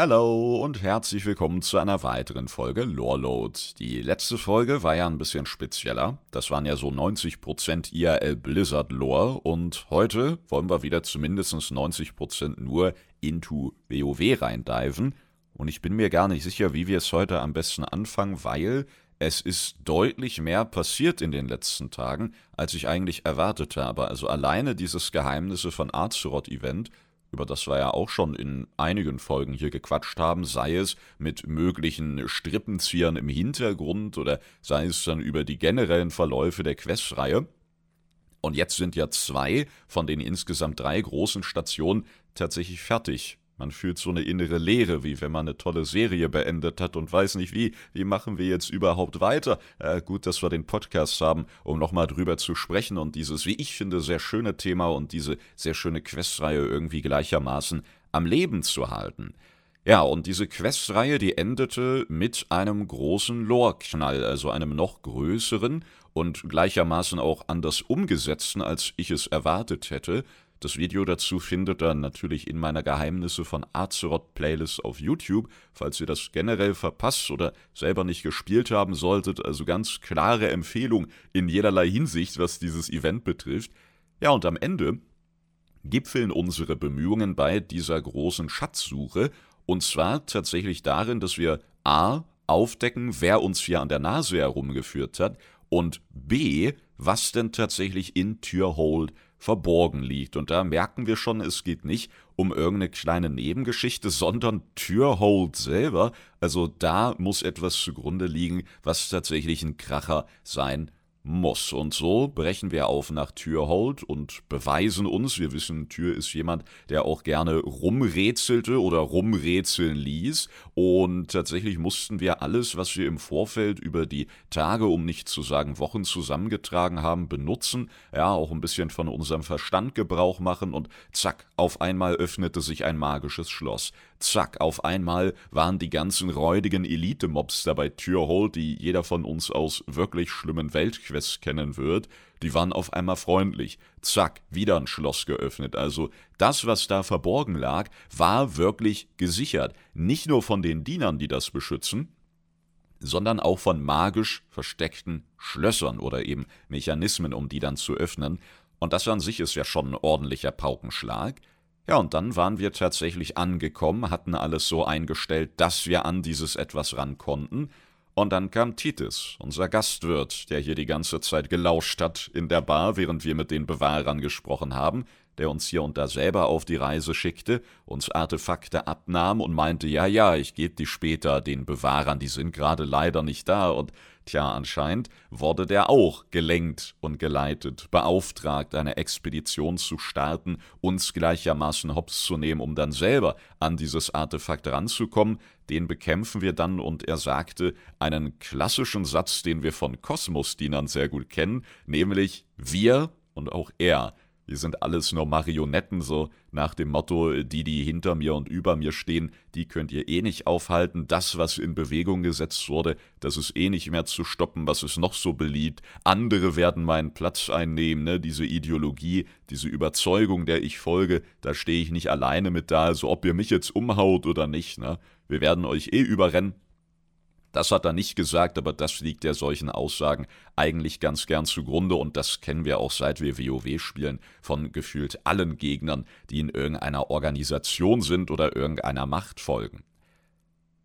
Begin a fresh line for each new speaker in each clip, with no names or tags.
Hallo und herzlich willkommen zu einer weiteren Folge Loreload. Die letzte Folge war ja ein bisschen spezieller. Das waren ja so 90% IRL Blizzard Lore und heute wollen wir wieder zumindest 90% nur into WoW reindiven. Und ich bin mir gar nicht sicher, wie wir es heute am besten anfangen, weil es ist deutlich mehr passiert in den letzten Tagen, als ich eigentlich erwartet habe. Also alleine dieses Geheimnisse von Azeroth-Event über das wir ja auch schon in einigen Folgen hier gequatscht haben, sei es mit möglichen Strippenziehern im Hintergrund oder sei es dann über die generellen Verläufe der Questreihe. Und jetzt sind ja zwei von den insgesamt drei großen Stationen tatsächlich fertig. Man fühlt so eine innere Leere, wie wenn man eine tolle Serie beendet hat und weiß nicht wie. Wie machen wir jetzt überhaupt weiter? Äh, gut, dass wir den Podcast haben, um nochmal drüber zu sprechen und dieses, wie ich finde, sehr schöne Thema und diese sehr schöne Questreihe irgendwie gleichermaßen am Leben zu halten. Ja, und diese Questreihe, die endete mit einem großen Lore-Knall, also einem noch größeren und gleichermaßen auch anders umgesetzten, als ich es erwartet hätte. Das Video dazu findet ihr natürlich in meiner Geheimnisse von Azeroth Playlist auf YouTube, falls ihr das generell verpasst oder selber nicht gespielt haben solltet. Also ganz klare Empfehlung in jederlei Hinsicht, was dieses Event betrifft. Ja, und am Ende gipfeln unsere Bemühungen bei dieser großen Schatzsuche und zwar tatsächlich darin, dass wir a. aufdecken, wer uns hier an der Nase herumgeführt hat und b. was denn tatsächlich in Türhold verborgen liegt. Und da merken wir schon, es geht nicht um irgendeine kleine Nebengeschichte, sondern Türhold selber. Also da muss etwas zugrunde liegen, was tatsächlich ein Kracher sein muss. Und so brechen wir auf nach Türhold und beweisen uns, wir wissen, Tür ist jemand, der auch gerne rumrätselte oder rumrätseln ließ. Und tatsächlich mussten wir alles, was wir im Vorfeld über die Tage, um nicht zu sagen Wochen zusammengetragen haben, benutzen, ja, auch ein bisschen von unserem Verstand Gebrauch machen und zack, auf einmal öffnete sich ein magisches Schloss. Zack, auf einmal waren die ganzen räudigen Elite-Mobs dabei Türhold, die jeder von uns aus wirklich schlimmen Weltquests kennen wird, die waren auf einmal freundlich. Zack, wieder ein Schloss geöffnet. Also das, was da verborgen lag, war wirklich gesichert. Nicht nur von den Dienern, die das beschützen, sondern auch von magisch versteckten Schlössern oder eben Mechanismen, um die dann zu öffnen. Und das an sich ist ja schon ein ordentlicher Paukenschlag. Ja, und dann waren wir tatsächlich angekommen, hatten alles so eingestellt, dass wir an dieses etwas ran konnten. Und dann kam Titus, unser Gastwirt, der hier die ganze Zeit gelauscht hat in der Bar, während wir mit den Bewahrern gesprochen haben, der uns hier und da selber auf die Reise schickte, uns Artefakte abnahm und meinte, ja, ja, ich gebe die später den Bewahrern, die sind gerade leider nicht da und Tja, anscheinend wurde der auch gelenkt und geleitet, beauftragt, eine Expedition zu starten, uns gleichermaßen hops zu nehmen, um dann selber an dieses Artefakt ranzukommen. Den bekämpfen wir dann und er sagte einen klassischen Satz, den wir von Kosmosdienern sehr gut kennen, nämlich wir und auch er wir sind alles nur Marionetten, so nach dem Motto, die, die hinter mir und über mir stehen, die könnt ihr eh nicht aufhalten. Das, was in Bewegung gesetzt wurde, das ist eh nicht mehr zu stoppen, was ist noch so beliebt. Andere werden meinen Platz einnehmen, ne? diese Ideologie, diese Überzeugung, der ich folge, da stehe ich nicht alleine mit da, also ob ihr mich jetzt umhaut oder nicht, ne? Wir werden euch eh überrennen, das hat er nicht gesagt, aber das liegt ja solchen Aussagen eigentlich ganz gern zugrunde und das kennen wir auch seit wir WoW spielen von gefühlt allen Gegnern, die in irgendeiner Organisation sind oder irgendeiner Macht folgen.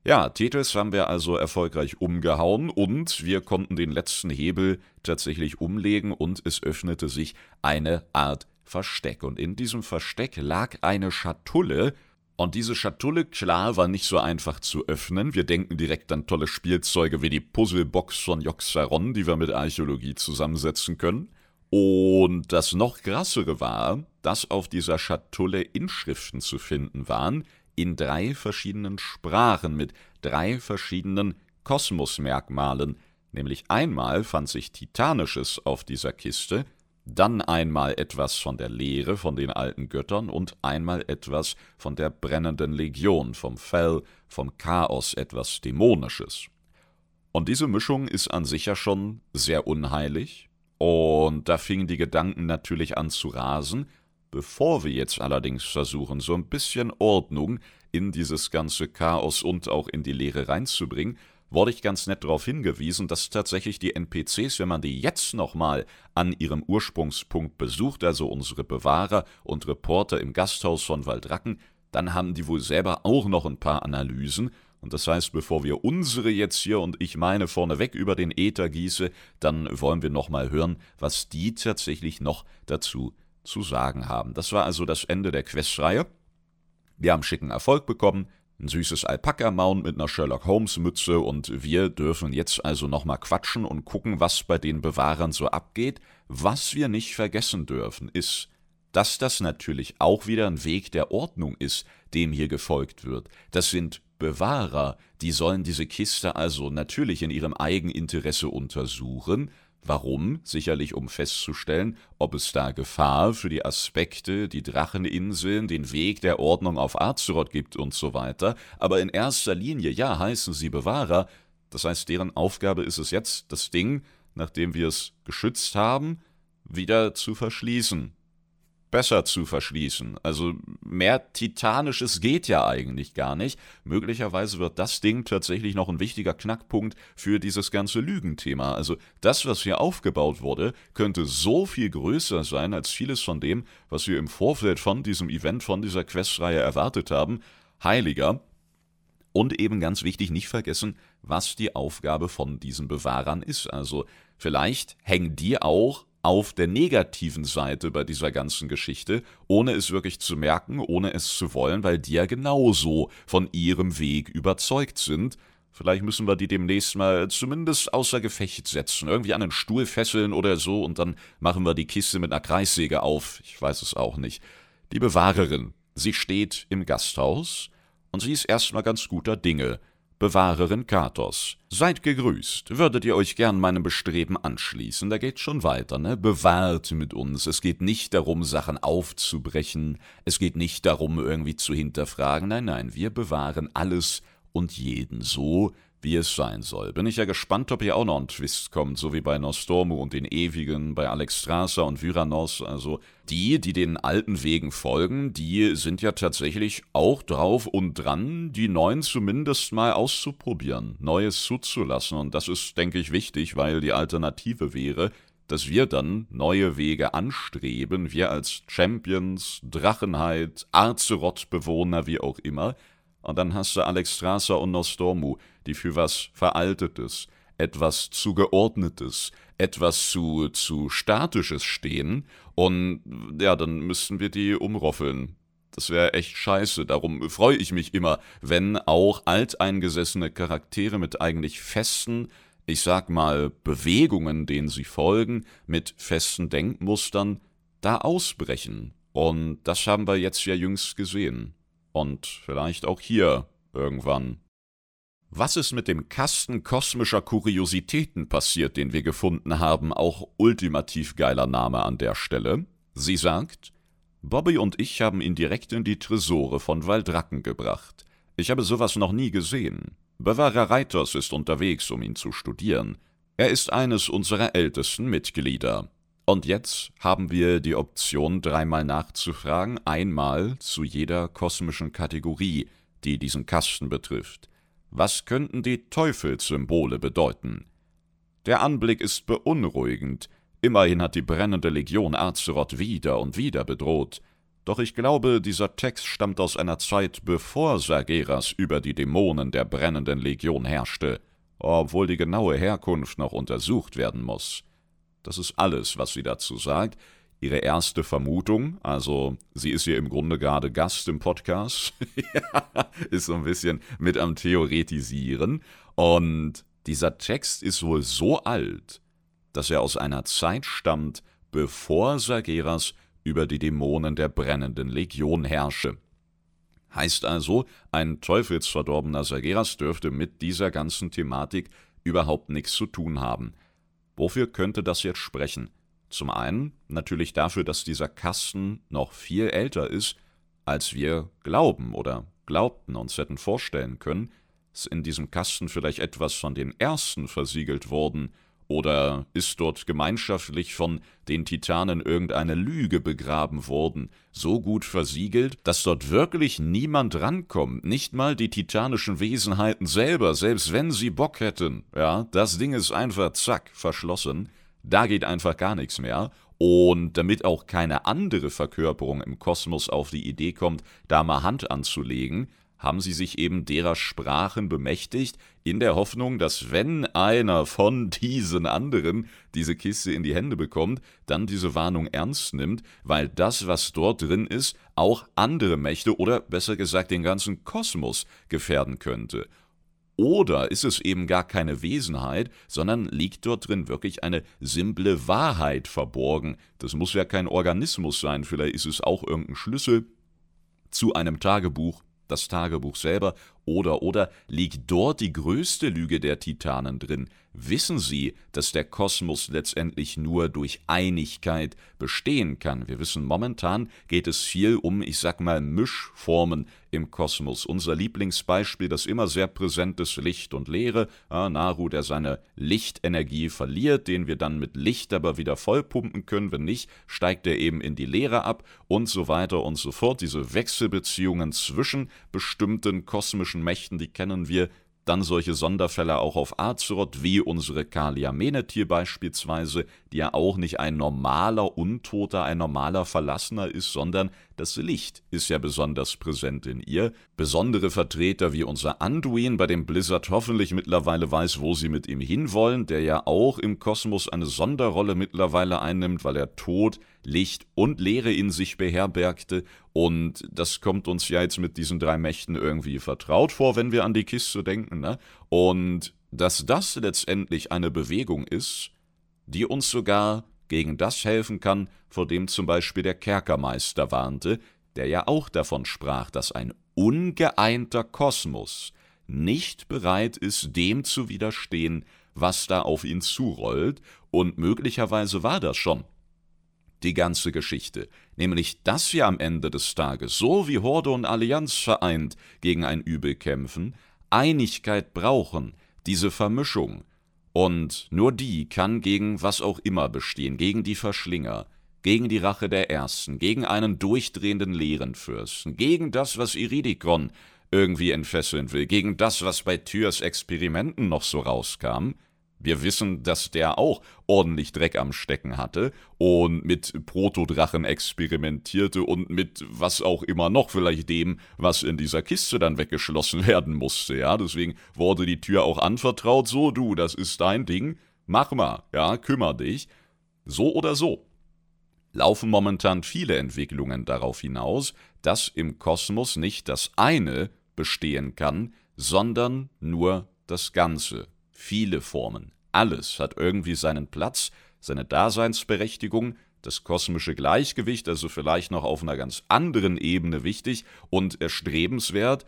Ja, Tethys haben wir also erfolgreich umgehauen und wir konnten den letzten Hebel tatsächlich umlegen und es öffnete sich eine Art Versteck. Und in diesem Versteck lag eine Schatulle, und diese Schatulle, klar, war nicht so einfach zu öffnen. Wir denken direkt an tolle Spielzeuge wie die Puzzlebox von Joxaron, die wir mit Archäologie zusammensetzen können. Und das noch krassere war, dass auf dieser Schatulle Inschriften zu finden waren, in drei verschiedenen Sprachen mit drei verschiedenen Kosmosmerkmalen. Nämlich einmal fand sich Titanisches auf dieser Kiste, dann einmal etwas von der Lehre von den alten Göttern und einmal etwas von der brennenden Legion, vom Fell, vom Chaos, etwas Dämonisches. Und diese Mischung ist an sich ja schon sehr unheilig, und da fingen die Gedanken natürlich an zu rasen, bevor wir jetzt allerdings versuchen, so ein bisschen Ordnung in dieses ganze Chaos und auch in die Lehre reinzubringen, wurde ich ganz nett darauf hingewiesen, dass tatsächlich die NPCs, wenn man die jetzt nochmal an ihrem Ursprungspunkt besucht, also unsere Bewahrer und Reporter im Gasthaus von Waldracken, dann haben die wohl selber auch noch ein paar Analysen. Und das heißt, bevor wir unsere jetzt hier und ich meine vorneweg über den Äther gieße, dann wollen wir nochmal hören, was die tatsächlich noch dazu zu sagen haben. Das war also das Ende der Questreihe. Wir haben schicken Erfolg bekommen, ein süßes Alpaka-Mount mit einer Sherlock Holmes-Mütze und wir dürfen jetzt also nochmal quatschen und gucken, was bei den Bewahrern so abgeht. Was wir nicht vergessen dürfen, ist, dass das natürlich auch wieder ein Weg der Ordnung ist, dem hier gefolgt wird. Das sind Bewahrer, die sollen diese Kiste also natürlich in ihrem Eigeninteresse untersuchen, Warum? Sicherlich um festzustellen, ob es da Gefahr für die Aspekte, die Dracheninseln, den Weg der Ordnung auf Azeroth gibt und so weiter. Aber in erster Linie, ja, heißen sie Bewahrer. Das heißt, deren Aufgabe ist es jetzt, das Ding, nachdem wir es geschützt haben, wieder zu verschließen besser zu verschließen. Also mehr Titanisches geht ja eigentlich gar nicht. Möglicherweise wird das Ding tatsächlich noch ein wichtiger Knackpunkt für dieses ganze Lügenthema. Also das, was hier aufgebaut wurde, könnte so viel größer sein als vieles von dem, was wir im Vorfeld von diesem Event, von dieser Questreihe erwartet haben. Heiliger. Und eben ganz wichtig, nicht vergessen, was die Aufgabe von diesen Bewahrern ist. Also vielleicht hängen die auch auf der negativen Seite bei dieser ganzen Geschichte, ohne es wirklich zu merken, ohne es zu wollen, weil die ja genauso von ihrem Weg überzeugt sind. Vielleicht müssen wir die demnächst mal zumindest außer Gefecht setzen, irgendwie an einen Stuhl fesseln oder so und dann machen wir die Kiste mit einer Kreissäge auf. Ich weiß es auch nicht. Die Bewahrerin, sie steht im Gasthaus und sie ist erstmal ganz guter Dinge. Bewahrerin Katos. Seid gegrüßt. Würdet ihr euch gern meinem Bestreben anschließen? Da geht's schon weiter, ne? Bewahrt mit uns. Es geht nicht darum, Sachen aufzubrechen. Es geht nicht darum, irgendwie zu hinterfragen. Nein, nein, wir bewahren alles und jeden so, wie es sein soll. Bin ich ja gespannt, ob hier auch noch ein Twist kommt, so wie bei Nostormu und den Ewigen, bei Alexstrasza und Vyranos. Also die, die den alten Wegen folgen, die sind ja tatsächlich auch drauf und dran, die neuen zumindest mal auszuprobieren, Neues zuzulassen. Und das ist, denke ich, wichtig, weil die Alternative wäre, dass wir dann neue Wege anstreben, wir als Champions, Drachenheit, Azeroth-Bewohner, wie auch immer, und dann hast du Alex Strasser und Nostormu, die für was Veraltetes, etwas zu Geordnetes, etwas zu, zu Statisches stehen. Und ja, dann müssten wir die umroffeln. Das wäre echt scheiße. Darum freue ich mich immer, wenn auch alteingesessene Charaktere mit eigentlich festen, ich sag mal, Bewegungen, denen sie folgen, mit festen Denkmustern, da ausbrechen. Und das haben wir jetzt ja jüngst gesehen. Und vielleicht auch hier irgendwann. Was ist mit dem Kasten kosmischer Kuriositäten passiert, den wir gefunden haben? Auch ultimativ geiler Name an der Stelle. Sie sagt, Bobby und ich haben ihn direkt in die Tresore von Waldracken gebracht. Ich habe sowas noch nie gesehen. Bewahrer Reiters ist unterwegs, um ihn zu studieren. Er ist eines unserer ältesten Mitglieder. Und jetzt haben wir die Option, dreimal nachzufragen, einmal zu jeder kosmischen Kategorie, die diesen Kasten betrifft. Was könnten die Teufelssymbole bedeuten? Der Anblick ist beunruhigend. Immerhin hat die brennende Legion Azeroth wieder und wieder bedroht. Doch ich glaube, dieser Text stammt aus einer Zeit, bevor Sargeras über die Dämonen der brennenden Legion herrschte, obwohl die genaue Herkunft noch untersucht werden muss. Das ist alles, was sie dazu sagt. Ihre erste Vermutung, also sie ist hier im Grunde gerade Gast im Podcast, ist so ein bisschen mit am Theoretisieren. Und dieser Text ist wohl so alt, dass er aus einer Zeit stammt, bevor Sageras über die Dämonen der brennenden Legion herrsche. Heißt also, ein teufelsverdorbener Sageras dürfte mit dieser ganzen Thematik überhaupt nichts zu tun haben. Wofür könnte das jetzt sprechen? Zum einen natürlich dafür, dass dieser Kasten noch viel älter ist, als wir glauben oder glaubten uns hätten vorstellen können, ist in diesem Kasten vielleicht etwas von den ersten versiegelt worden Oder ist dort gemeinschaftlich von den Titanen irgendeine Lüge begraben worden, so gut versiegelt, dass dort wirklich niemand rankommt, nicht mal die titanischen Wesenheiten selber, selbst wenn sie Bock hätten. Ja, das Ding ist einfach zack, verschlossen. Da geht einfach gar nichts mehr. Und damit auch keine andere Verkörperung im Kosmos auf die Idee kommt, da mal Hand anzulegen, haben sie sich eben derer Sprachen bemächtigt, in der Hoffnung, dass wenn einer von diesen anderen diese Kiste in die Hände bekommt, dann diese Warnung ernst nimmt, weil das, was dort drin ist, auch andere Mächte oder besser gesagt den ganzen Kosmos gefährden könnte. Oder ist es eben gar keine Wesenheit, sondern liegt dort drin wirklich eine simple Wahrheit verborgen? Das muss ja kein Organismus sein, vielleicht ist es auch irgendein Schlüssel zu einem Tagebuch das Tagebuch selber, oder oder liegt dort die größte Lüge der Titanen drin? Wissen sie, dass der Kosmos letztendlich nur durch Einigkeit bestehen kann? Wir wissen, momentan geht es viel um, ich sag mal, Mischformen im Kosmos. Unser Lieblingsbeispiel, das immer sehr präsent ist, Licht und Leere. Ja, Naru, der seine Lichtenergie verliert, den wir dann mit Licht aber wieder vollpumpen können. Wenn nicht, steigt er eben in die Leere ab und so weiter und so fort. Diese Wechselbeziehungen zwischen bestimmten kosmischen magischen Mächten, die kennen wir, dann solche Sonderfälle auch auf Azeroth, wie unsere Kalia Menethil beispielsweise, die ja auch nicht ein normaler Untoter, ein normaler Verlassener ist, sondern das Licht ist ja besonders präsent in ihr. Besondere Vertreter wie unser Anduin, bei dem Blizzard hoffentlich mittlerweile weiß, wo sie mit ihm hinwollen, der ja auch im Kosmos eine Sonderrolle mittlerweile einnimmt, weil er Tod, Licht und Leere in sich beherbergte. Und das kommt uns ja jetzt mit diesen drei Mächten irgendwie vertraut vor, wenn wir an die Kiste denken. Ne? Und dass das letztendlich eine Bewegung ist, die uns sogar gegen das helfen kann, vor dem zum Beispiel der Kerkermeister warnte, der ja auch davon sprach, dass ein ungeeinter Kosmos nicht bereit ist, dem zu widerstehen, was da auf ihn zurollt, und möglicherweise war das schon die ganze Geschichte, nämlich dass wir am Ende des Tages, so wie Horde und Allianz vereint gegen ein Übel kämpfen, Einigkeit brauchen, diese Vermischung, und nur die kann gegen was auch immer bestehen, gegen die Verschlinger, gegen die Rache der Ersten, gegen einen durchdrehenden Leerenfürsten, gegen das, was Iridikon irgendwie entfesseln will, gegen das, was bei Tyrs Experimenten noch so rauskam, wir wissen, dass der auch ordentlich Dreck am Stecken hatte und mit Protodrachen experimentierte und mit was auch immer noch, vielleicht dem, was in dieser Kiste dann weggeschlossen werden musste, ja. Deswegen wurde die Tür auch anvertraut, so du, das ist dein Ding, mach mal, ja, kümmer dich. So oder so. Laufen momentan viele Entwicklungen darauf hinaus, dass im Kosmos nicht das eine bestehen kann, sondern nur das Ganze. Viele Formen. Alles hat irgendwie seinen Platz, seine Daseinsberechtigung, das kosmische Gleichgewicht, also vielleicht noch auf einer ganz anderen Ebene wichtig und erstrebenswert,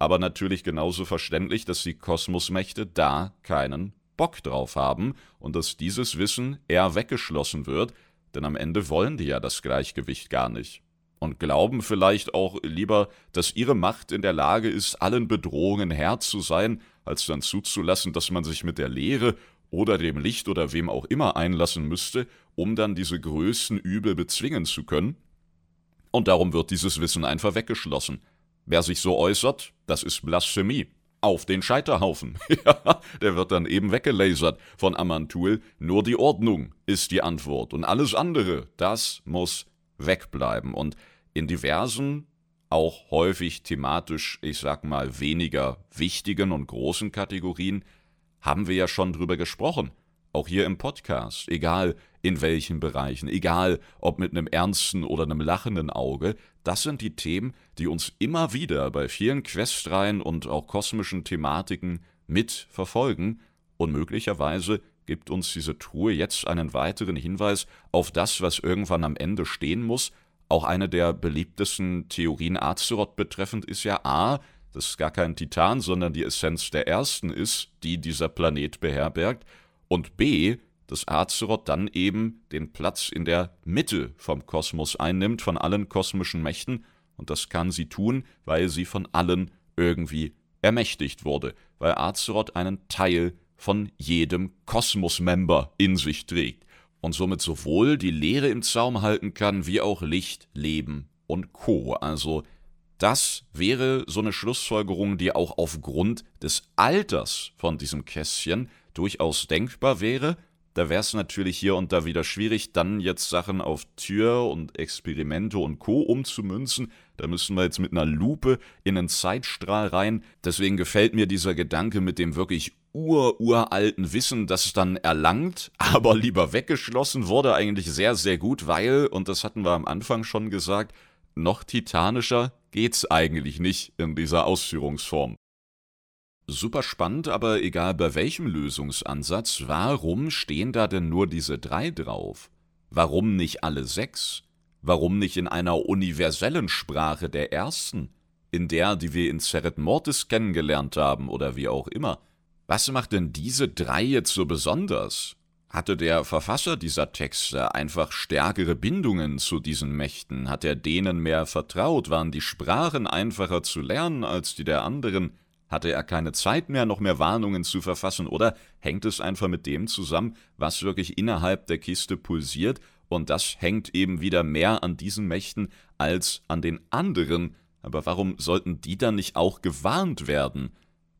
aber natürlich genauso verständlich, dass die Kosmosmächte da keinen Bock drauf haben und dass dieses Wissen eher weggeschlossen wird, denn am Ende wollen die ja das Gleichgewicht gar nicht und glauben vielleicht auch lieber, dass ihre Macht in der Lage ist, allen Bedrohungen Herr zu sein, als dann zuzulassen, dass man sich mit der Lehre oder dem Licht oder wem auch immer einlassen müsste, um dann diese größten Übel bezwingen zu können. Und darum wird dieses Wissen einfach weggeschlossen. Wer sich so äußert, das ist Blasphemie. Auf den Scheiterhaufen. der wird dann eben weggelasert von Amantul. Nur die Ordnung ist die Antwort. Und alles andere, das muss wegbleiben. Und in diversen, auch häufig thematisch, ich sag mal, weniger wichtigen und großen Kategorien haben wir ja schon drüber gesprochen. Auch hier im Podcast, egal in welchen Bereichen, egal ob mit einem ernsten oder einem lachenden Auge, das sind die Themen, die uns immer wieder bei vielen Questreihen und auch kosmischen Thematiken mit verfolgen und möglicherweise gibt uns diese Truhe jetzt einen weiteren Hinweis auf das, was irgendwann am Ende stehen muss. Auch eine der beliebtesten Theorien Azeroth betreffend ist ja A, dass gar kein Titan, sondern die Essenz der ersten ist, die dieser Planet beherbergt, und b, dass Azeroth dann eben den Platz in der Mitte vom Kosmos einnimmt, von allen kosmischen Mächten, und das kann sie tun, weil sie von allen irgendwie ermächtigt wurde, weil Azeroth einen Teil von jedem Kosmos-Member in sich trägt und somit sowohl die Leere im Zaum halten kann, wie auch Licht, Leben und Co. Also das wäre so eine Schlussfolgerung, die auch aufgrund des Alters von diesem Kästchen durchaus denkbar wäre. Da wäre es natürlich hier und da wieder schwierig, dann jetzt Sachen auf Tür und Experimente und Co. umzumünzen. Da müssen wir jetzt mit einer Lupe in einen Zeitstrahl rein. Deswegen gefällt mir dieser Gedanke mit dem wirklich ururalten Wissen, das dann erlangt, aber lieber weggeschlossen wurde, eigentlich sehr, sehr gut, weil, und das hatten wir am Anfang schon gesagt, noch titanischer geht's eigentlich nicht in dieser Ausführungsform. Super spannend, aber egal bei welchem Lösungsansatz, warum stehen da denn nur diese drei drauf? Warum nicht alle sechs? Warum nicht in einer universellen Sprache der ersten? In der, die wir in Seret Mortis kennengelernt haben oder wie auch immer? Was macht denn diese drei jetzt so besonders? Hatte der Verfasser dieser Texte einfach stärkere Bindungen zu diesen Mächten? Hat er denen mehr vertraut? Waren die Sprachen einfacher zu lernen als die der anderen? Hatte er keine Zeit mehr, noch mehr Warnungen zu verfassen, oder hängt es einfach mit dem zusammen, was wirklich innerhalb der Kiste pulsiert, und das hängt eben wieder mehr an diesen Mächten als an den anderen, aber warum sollten die dann nicht auch gewarnt werden?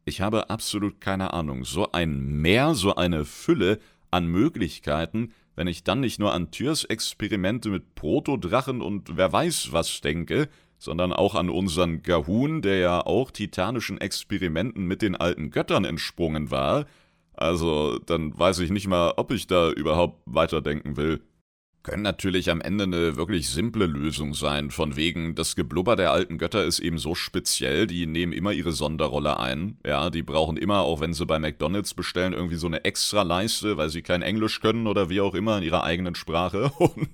Ich habe absolut keine Ahnung. So ein Meer, so eine Fülle an Möglichkeiten, wenn ich dann nicht nur an Türs Experimente mit Protodrachen und wer weiß was denke, sondern auch an unseren Gahun, der ja auch titanischen Experimenten mit den alten Göttern entsprungen war. Also, dann weiß ich nicht mal, ob ich da überhaupt weiterdenken will. Können natürlich am Ende eine wirklich simple Lösung sein, von wegen, das Geblubber der alten Götter ist eben so speziell, die nehmen immer ihre Sonderrolle ein. Ja, die brauchen immer, auch wenn sie bei McDonalds bestellen, irgendwie so eine extra Leiste, weil sie kein Englisch können oder wie auch immer in ihrer eigenen Sprache. Und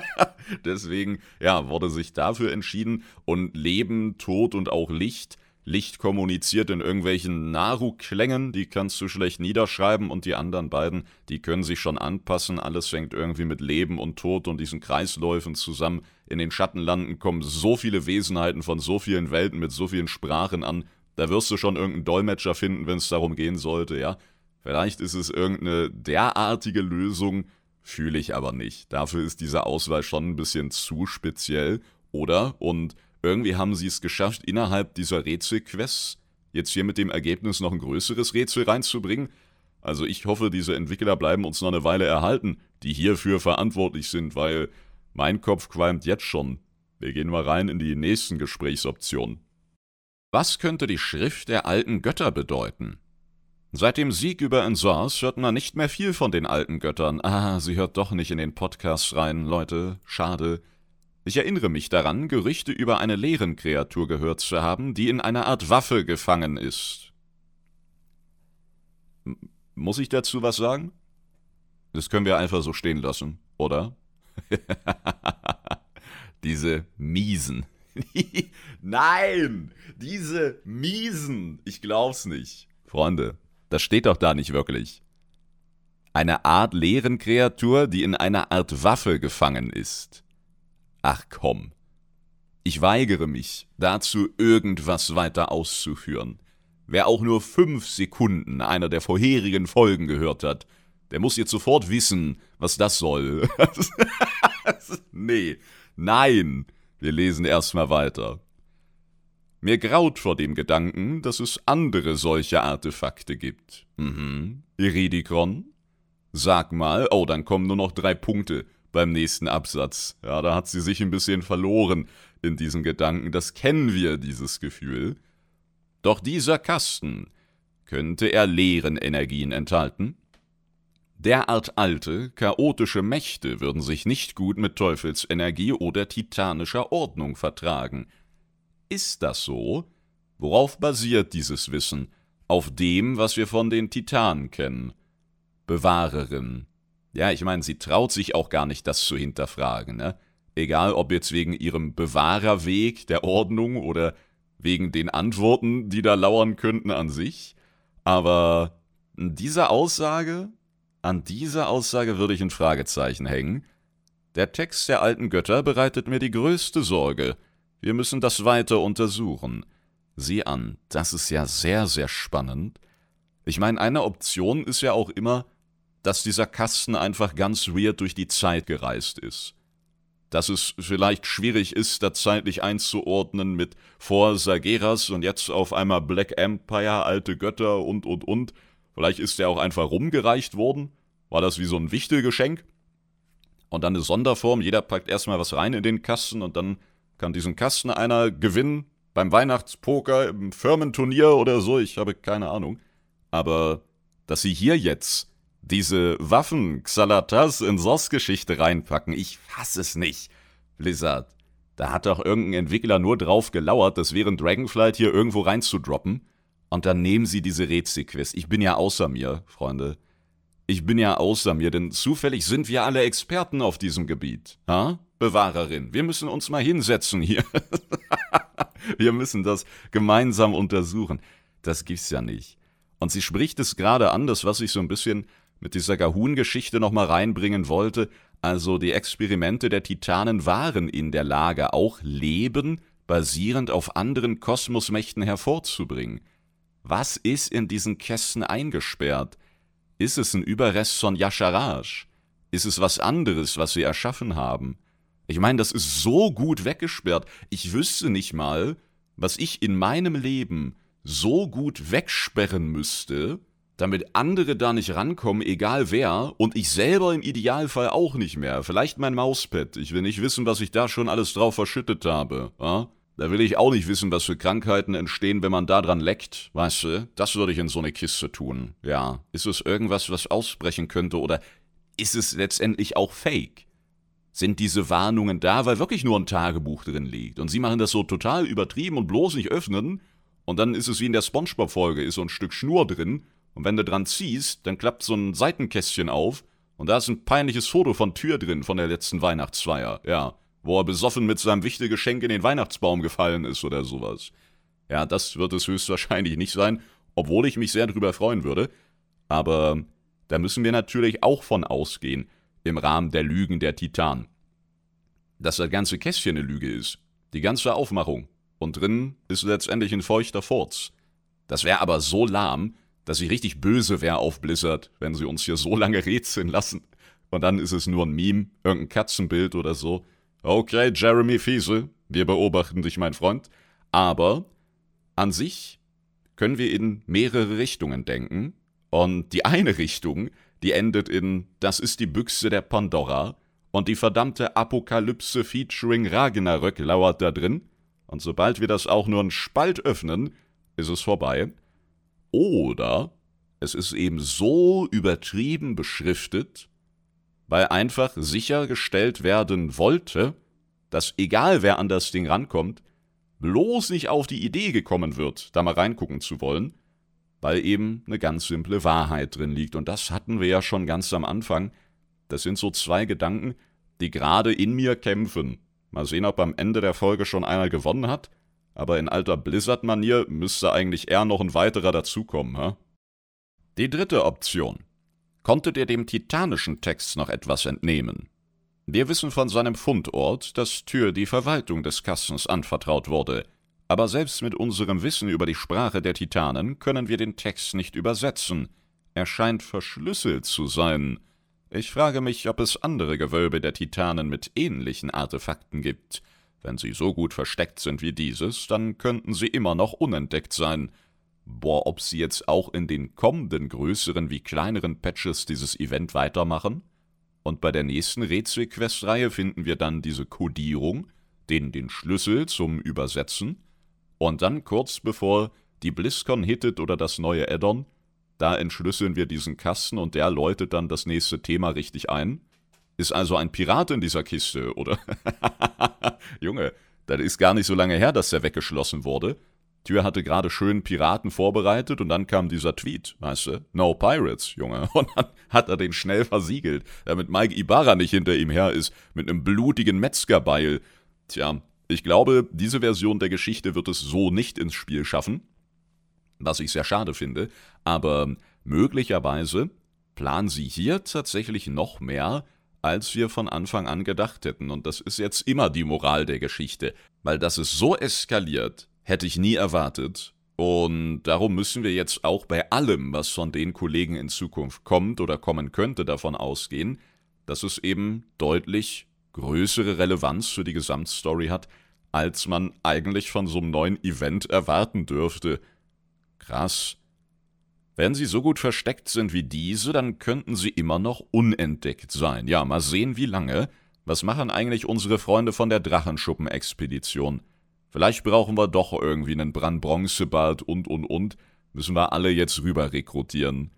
deswegen, ja, wurde sich dafür entschieden. Und Leben, Tod und auch Licht Licht kommuniziert in irgendwelchen Naru-Klängen, die kannst du schlecht niederschreiben und die anderen beiden, die können sich schon anpassen. Alles fängt irgendwie mit Leben und Tod und diesen Kreisläufen zusammen. In den Schattenlanden kommen so viele Wesenheiten von so vielen Welten mit so vielen Sprachen an. Da wirst du schon irgendeinen Dolmetscher finden, wenn es darum gehen sollte, ja. Vielleicht ist es irgendeine derartige Lösung, fühle ich aber nicht. Dafür ist diese Auswahl schon ein bisschen zu speziell, oder? Und irgendwie haben sie es geschafft, innerhalb dieser Rätselquests jetzt hier mit dem Ergebnis noch ein größeres Rätsel reinzubringen. Also ich hoffe, diese Entwickler bleiben uns noch eine Weile erhalten, die hierfür verantwortlich sind, weil mein Kopf qualmt jetzt schon. Wir gehen mal rein in die nächsten Gesprächsoptionen. Was könnte die Schrift der alten Götter bedeuten? Seit dem Sieg über Ensors hört man nicht mehr viel von den alten Göttern. Ah, sie hört doch nicht in den Podcast rein, Leute. Schade. Ich erinnere mich daran, Gerüchte über eine Leerenkreatur gehört zu haben, die in einer Art Waffe gefangen ist. Muss ich dazu was sagen? Das können wir einfach so stehen lassen, oder? diese Miesen. Nein! Diese Miesen! Ich glaub's nicht. Freunde, das steht doch da nicht wirklich. Eine Art Leerenkreatur, die in einer Art Waffe gefangen ist. Ach komm. Ich weigere mich, dazu irgendwas weiter auszuführen. Wer auch nur fünf Sekunden einer der vorherigen Folgen gehört hat, der muss jetzt sofort wissen, was das soll. nee, nein, wir lesen erstmal weiter. Mir graut vor dem Gedanken, dass es andere solche Artefakte gibt. Mhm. Iridikron? Sag mal, oh, dann kommen nur noch drei Punkte beim nächsten Absatz. Ja, da hat sie sich ein bisschen verloren in diesen Gedanken. Das kennen wir, dieses Gefühl. Doch dieser Kasten, könnte er leeren Energien enthalten? Derart alte, chaotische Mächte würden sich nicht gut mit Teufelsenergie oder titanischer Ordnung vertragen. Ist das so? Worauf basiert dieses Wissen? Auf dem, was wir von den Titanen kennen. Bewahrerin, ja, ich meine, sie traut sich auch gar nicht, das zu hinterfragen. Ne? Egal, ob jetzt wegen ihrem Bewahrerweg der Ordnung oder wegen den Antworten, die da lauern könnten an sich. Aber diese Aussage, an dieser Aussage würde ich ein Fragezeichen hängen. Der Text der alten Götter bereitet mir die größte Sorge. Wir müssen das weiter untersuchen. Sieh an, das ist ja sehr, sehr spannend. Ich meine, eine Option ist ja auch immer, dass dieser Kasten einfach ganz weird durch die Zeit gereist ist. Dass es vielleicht schwierig ist, da zeitlich einzuordnen mit vor Sageras und jetzt auf einmal Black Empire, alte Götter und und und. Vielleicht ist der auch einfach rumgereicht worden. War das wie so ein Wichtelgeschenk? Und dann eine Sonderform, jeder packt erstmal was rein in den Kasten und dann kann diesen Kasten einer gewinnen beim Weihnachtspoker, im Firmenturnier oder so, ich habe keine Ahnung. Aber dass sie hier jetzt diese Waffen Xalatas in SOS-Geschichte reinpacken, ich fasse es nicht. Blizzard, da hat doch irgendein Entwickler nur drauf gelauert, das während Dragonflight hier irgendwo reinzudroppen. Und dann nehmen sie diese Rätselquest. Ich bin ja außer mir, Freunde. Ich bin ja außer mir, denn zufällig sind wir alle Experten auf diesem Gebiet. Ha? Bewahrerin, wir müssen uns mal hinsetzen hier. wir müssen das gemeinsam untersuchen. Das gibt's ja nicht. Und sie spricht es gerade an, das, was ich so ein bisschen mit dieser Gahun-Geschichte nochmal reinbringen wollte. Also die Experimente der Titanen waren in der Lage, auch Leben basierend auf anderen Kosmosmächten hervorzubringen. Was ist in diesen Kästen eingesperrt? Ist es ein Überrest von Yasharaj? Ist es was anderes, was sie erschaffen haben? Ich meine, das ist so gut weggesperrt. Ich wüsste nicht mal, was ich in meinem Leben so gut wegsperren müsste, damit andere da nicht rankommen, egal wer, und ich selber im Idealfall auch nicht mehr. Vielleicht mein Mauspad. Ich will nicht wissen, was ich da schon alles drauf verschüttet habe. Ja? Da will ich auch nicht wissen, was für Krankheiten entstehen, wenn man da dran leckt. Weißt du, das würde ich in so eine Kiste tun. Ja. Ist es irgendwas, was ausbrechen könnte, oder ist es letztendlich auch Fake? Sind diese Warnungen da, weil wirklich nur ein Tagebuch drin liegt? Und sie machen das so total übertrieben und bloß nicht öffnen und dann ist es wie in der Spongebob-Folge, ist so ein Stück Schnur drin. Und wenn du dran ziehst, dann klappt so ein Seitenkästchen auf. Und da ist ein peinliches Foto von Tür drin von der letzten Weihnachtsfeier. Ja. Wo er besoffen mit seinem wichtigen Geschenk in den Weihnachtsbaum gefallen ist oder sowas. Ja, das wird es höchstwahrscheinlich nicht sein, obwohl ich mich sehr drüber freuen würde. Aber da müssen wir natürlich auch von ausgehen, im Rahmen der Lügen der Titan. Dass das ganze Kästchen eine Lüge ist. Die ganze Aufmachung und drin ist letztendlich ein feuchter Furz. Das wäre aber so lahm, dass ich richtig böse wäre auf Blizzard, wenn sie uns hier so lange rätseln lassen. Und dann ist es nur ein Meme, irgendein Katzenbild oder so. Okay, Jeremy Fiese, wir beobachten dich, mein Freund. Aber an sich können wir in mehrere Richtungen denken. Und die eine Richtung, die endet in Das ist die Büchse der Pandora und die verdammte Apokalypse featuring Ragnarök lauert da drin und sobald wir das auch nur einen Spalt öffnen, ist es vorbei. Oder es ist eben so übertrieben beschriftet, weil einfach sichergestellt werden wollte, dass egal wer an das Ding rankommt, bloß nicht auf die Idee gekommen wird, da mal reingucken zu wollen, weil eben eine ganz simple Wahrheit drin liegt. Und das hatten wir ja schon ganz am Anfang. Das sind so zwei Gedanken, die gerade in mir kämpfen. Mal sehen, ob am Ende der Folge schon einer gewonnen hat. Aber in alter Blizzard-Manier müsste eigentlich eher noch ein weiterer dazukommen, hä? Die dritte Option. Konntet ihr dem titanischen Text noch etwas entnehmen? Wir wissen von seinem Fundort, dass Tür die Verwaltung des Kastens anvertraut wurde, aber selbst mit unserem Wissen über die Sprache der Titanen können wir den Text nicht übersetzen. Er scheint verschlüsselt zu sein. Ich frage mich, ob es andere Gewölbe der Titanen mit ähnlichen Artefakten gibt. Wenn sie so gut versteckt sind wie dieses, dann könnten sie immer noch unentdeckt sein. Boah, ob sie jetzt auch in den kommenden größeren wie kleineren Patches dieses Event weitermachen? Und bei der nächsten Rätselquestreihe finden wir dann diese Codierung, den, den Schlüssel zum Übersetzen. Und dann kurz bevor die BlizzCon hittet oder das neue Addon, da entschlüsseln wir diesen Kasten und der läutet dann das nächste Thema richtig ein. Ist also ein Pirat in dieser Kiste, oder? Junge, das ist gar nicht so lange her, dass der weggeschlossen wurde. Tür hatte gerade schön Piraten vorbereitet und dann kam dieser Tweet, weißt du? No Pirates, Junge. Und dann hat er den schnell versiegelt, damit Mike Ibarra nicht hinter ihm her ist, mit einem blutigen Metzgerbeil. Tja, ich glaube, diese Version der Geschichte wird es so nicht ins Spiel schaffen was ich sehr schade finde, aber möglicherweise planen sie hier tatsächlich noch mehr, als wir von Anfang an gedacht hätten. Und das ist jetzt immer die Moral der Geschichte, weil dass es so eskaliert, hätte ich nie erwartet. Und darum müssen wir jetzt auch bei allem, was von den Kollegen in Zukunft kommt oder kommen könnte, davon ausgehen, dass es eben deutlich größere Relevanz für die Gesamtstory hat, als man eigentlich von so einem neuen Event erwarten dürfte. Krass. Wenn sie so gut versteckt sind wie diese, dann könnten sie immer noch unentdeckt sein. Ja, mal sehen, wie lange. Was machen eigentlich unsere Freunde von der Drachenschuppen-Expedition? Vielleicht brauchen wir doch irgendwie einen Brandbronzebart und und und. Müssen wir alle jetzt rüber rekrutieren.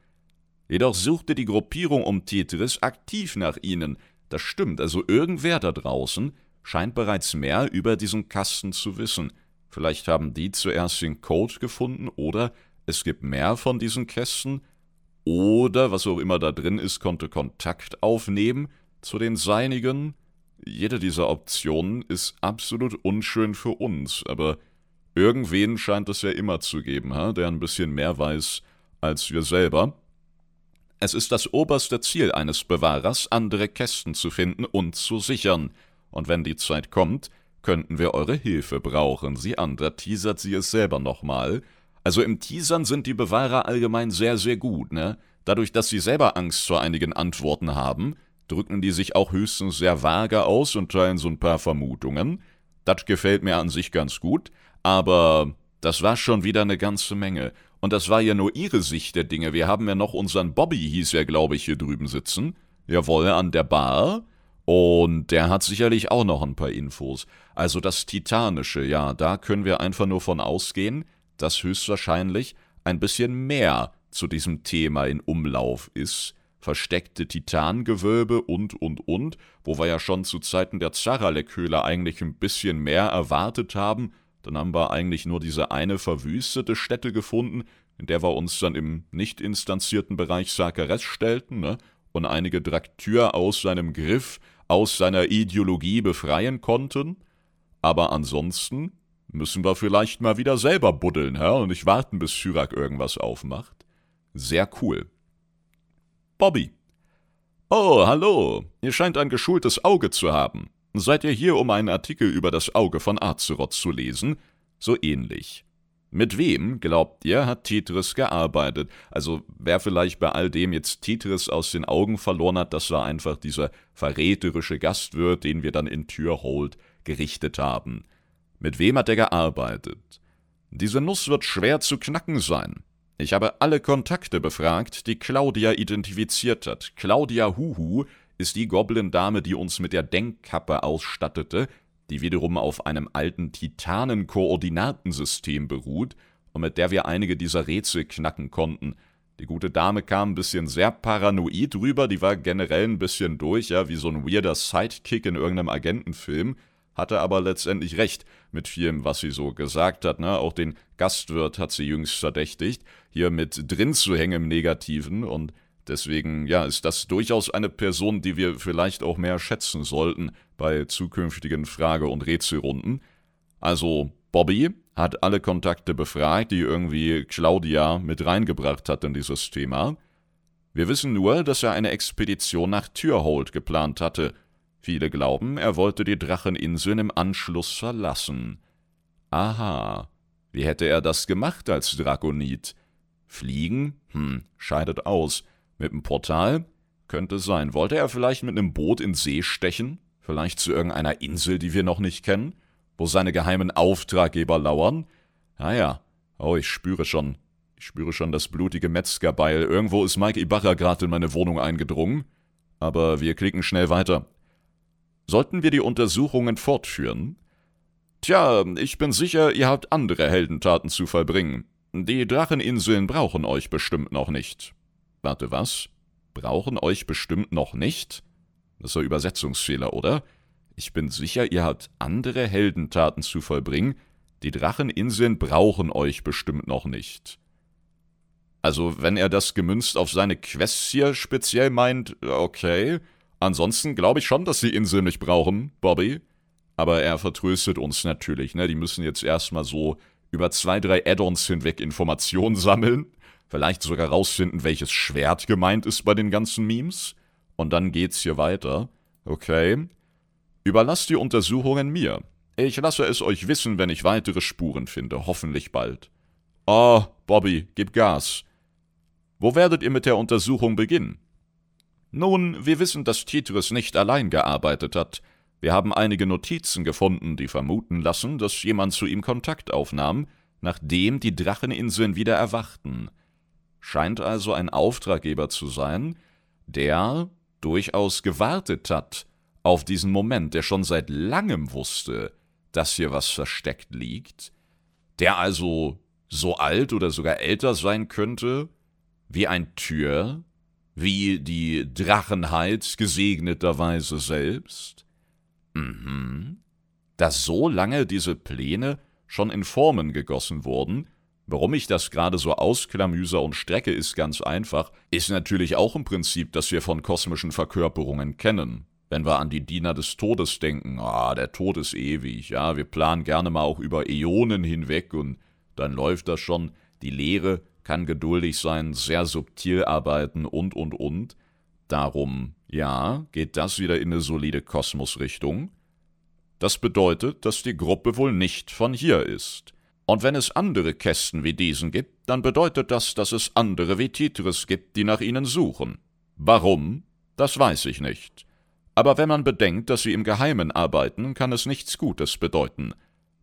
Jedoch suchte die Gruppierung um Tetris aktiv nach ihnen. Das stimmt, also irgendwer da draußen scheint bereits mehr über diesen Kasten zu wissen. Vielleicht haben die zuerst den Code gefunden oder es gibt mehr von diesen Kästen oder was auch immer da drin ist, konnte Kontakt aufnehmen zu den Seinigen. Jede dieser Optionen ist absolut unschön für uns, aber irgendwen scheint es ja immer zu geben, der ein bisschen mehr weiß als wir selber. Es ist das oberste Ziel eines Bewahrers, andere Kästen zu finden und zu sichern. Und wenn die Zeit kommt, könnten wir eure Hilfe brauchen. Sie andere teasert sie es selber nochmal. Also im Teasern sind die Bewahrer allgemein sehr, sehr gut, ne? Dadurch, dass sie selber Angst vor einigen Antworten haben, drücken die sich auch höchstens sehr vage aus und teilen so ein paar Vermutungen. Das gefällt mir an sich ganz gut, aber das war schon wieder eine ganze Menge. Und das war ja nur ihre Sicht der Dinge. Wir haben ja noch unseren Bobby, hieß er, glaube ich, hier drüben sitzen. Jawohl, an der Bar. Und der hat sicherlich auch noch ein paar Infos. Also das Titanische, ja, da können wir einfach nur von ausgehen, dass höchstwahrscheinlich ein bisschen mehr zu diesem Thema in Umlauf ist. Versteckte Titangewölbe und, und, und, wo wir ja schon zu Zeiten der Zaralek-Höhle eigentlich ein bisschen mehr erwartet haben. Dann haben wir eigentlich nur diese eine verwüstete Stätte gefunden, in der wir uns dann im nicht instanzierten Bereich Sakeres stellten, ne? und einige Draktür aus seinem Griff aus seiner Ideologie befreien konnten, aber ansonsten müssen wir vielleicht mal wieder selber buddeln, hä, und nicht warten, bis Chyrak irgendwas aufmacht. Sehr cool. Bobby. Oh, hallo. Ihr scheint ein geschultes Auge zu haben. Seid ihr hier, um einen Artikel über das Auge von Azeroth zu lesen? So ähnlich. Mit wem, glaubt ihr, hat Tetris gearbeitet? Also, wer vielleicht bei all dem jetzt Tetris aus den Augen verloren hat, das war einfach dieser verräterische Gastwirt, den wir dann in Türhold gerichtet haben. Mit wem hat er gearbeitet? Diese Nuss wird schwer zu knacken sein. Ich habe alle Kontakte befragt, die Claudia identifiziert hat. Claudia Huhu ist die Goblin-Dame, die uns mit der Denkkappe ausstattete, die wiederum auf einem alten Titanen-Koordinatensystem beruht und mit der wir einige dieser Rätsel knacken konnten. Die gute Dame kam ein bisschen sehr paranoid rüber, die war generell ein bisschen durch, ja, wie so ein weirder Sidekick in irgendeinem Agentenfilm, hatte aber letztendlich recht mit vielem, was sie so gesagt hat, ne? Auch den Gastwirt hat sie jüngst verdächtigt, hier mit drin zu hängen im Negativen und Deswegen, ja, ist das durchaus eine Person, die wir vielleicht auch mehr schätzen sollten bei zukünftigen Frage- und Rätselrunden. Also, Bobby hat alle Kontakte befragt, die irgendwie Claudia mit reingebracht hat in dieses Thema. Wir wissen nur, dass er eine Expedition nach Türhold geplant hatte. Viele glauben, er wollte die Dracheninseln im Anschluss verlassen. Aha. Wie hätte er das gemacht als Dragonit? Fliegen? Hm, scheidet aus. Mit dem Portal? Könnte sein. Wollte er vielleicht mit einem Boot in See stechen? Vielleicht zu irgendeiner Insel, die wir noch nicht kennen? Wo seine geheimen Auftraggeber lauern? Ah ja. Oh, ich spüre schon. Ich spüre schon das blutige Metzgerbeil. Irgendwo ist Mike Ibarra gerade in meine Wohnung eingedrungen. Aber wir klicken schnell weiter. Sollten wir die Untersuchungen fortführen? Tja, ich bin sicher, ihr habt andere Heldentaten zu vollbringen. Die Dracheninseln brauchen euch bestimmt noch nicht. Warte, was? Brauchen euch bestimmt noch nicht? Das ein Übersetzungsfehler, oder? Ich bin sicher, ihr habt andere Heldentaten zu vollbringen. Die Dracheninseln brauchen euch bestimmt noch nicht. Also, wenn er das gemünzt auf seine Quests hier speziell meint, okay. Ansonsten glaube ich schon, dass die Inseln nicht brauchen, Bobby. Aber er vertröstet uns natürlich, ne? Die müssen jetzt erstmal so über zwei, drei Add-ons hinweg Informationen sammeln. Vielleicht sogar rausfinden, welches Schwert gemeint ist bei den ganzen Memes. Und dann geht's hier weiter. Okay. Überlasst die Untersuchungen mir. Ich lasse es euch wissen, wenn ich weitere Spuren finde, hoffentlich bald. Oh, Bobby, gib Gas. Wo werdet ihr mit der Untersuchung beginnen? Nun, wir wissen, dass Titris nicht allein gearbeitet hat. Wir haben einige Notizen gefunden, die vermuten lassen, dass jemand zu ihm Kontakt aufnahm, nachdem die Dracheninseln wieder erwachten. Scheint also ein Auftraggeber zu sein, der durchaus gewartet hat auf diesen Moment, der schon seit langem wusste, dass hier was versteckt liegt, der also so alt oder sogar älter sein könnte wie ein Tür, wie die Drachenheit gesegneterweise selbst? Mhm. Dass so lange diese Pläne schon in Formen gegossen wurden, Warum ich das gerade so ausklamüser und strecke, ist ganz einfach, ist natürlich auch im Prinzip, dass wir von kosmischen Verkörperungen kennen. Wenn wir an die Diener des Todes denken, ah, der Tod ist ewig, ja, wir planen gerne mal auch über Äonen hinweg und dann läuft das schon. Die Lehre kann geduldig sein, sehr subtil arbeiten und und und. Darum, ja, geht das wieder in eine solide Kosmosrichtung. Das bedeutet, dass die Gruppe wohl nicht von hier ist. Und wenn es andere Kästen wie diesen gibt, dann bedeutet das, dass es andere wie Titris gibt, die nach ihnen suchen. Warum? Das weiß ich nicht. Aber wenn man bedenkt, dass sie im Geheimen arbeiten, kann es nichts Gutes bedeuten.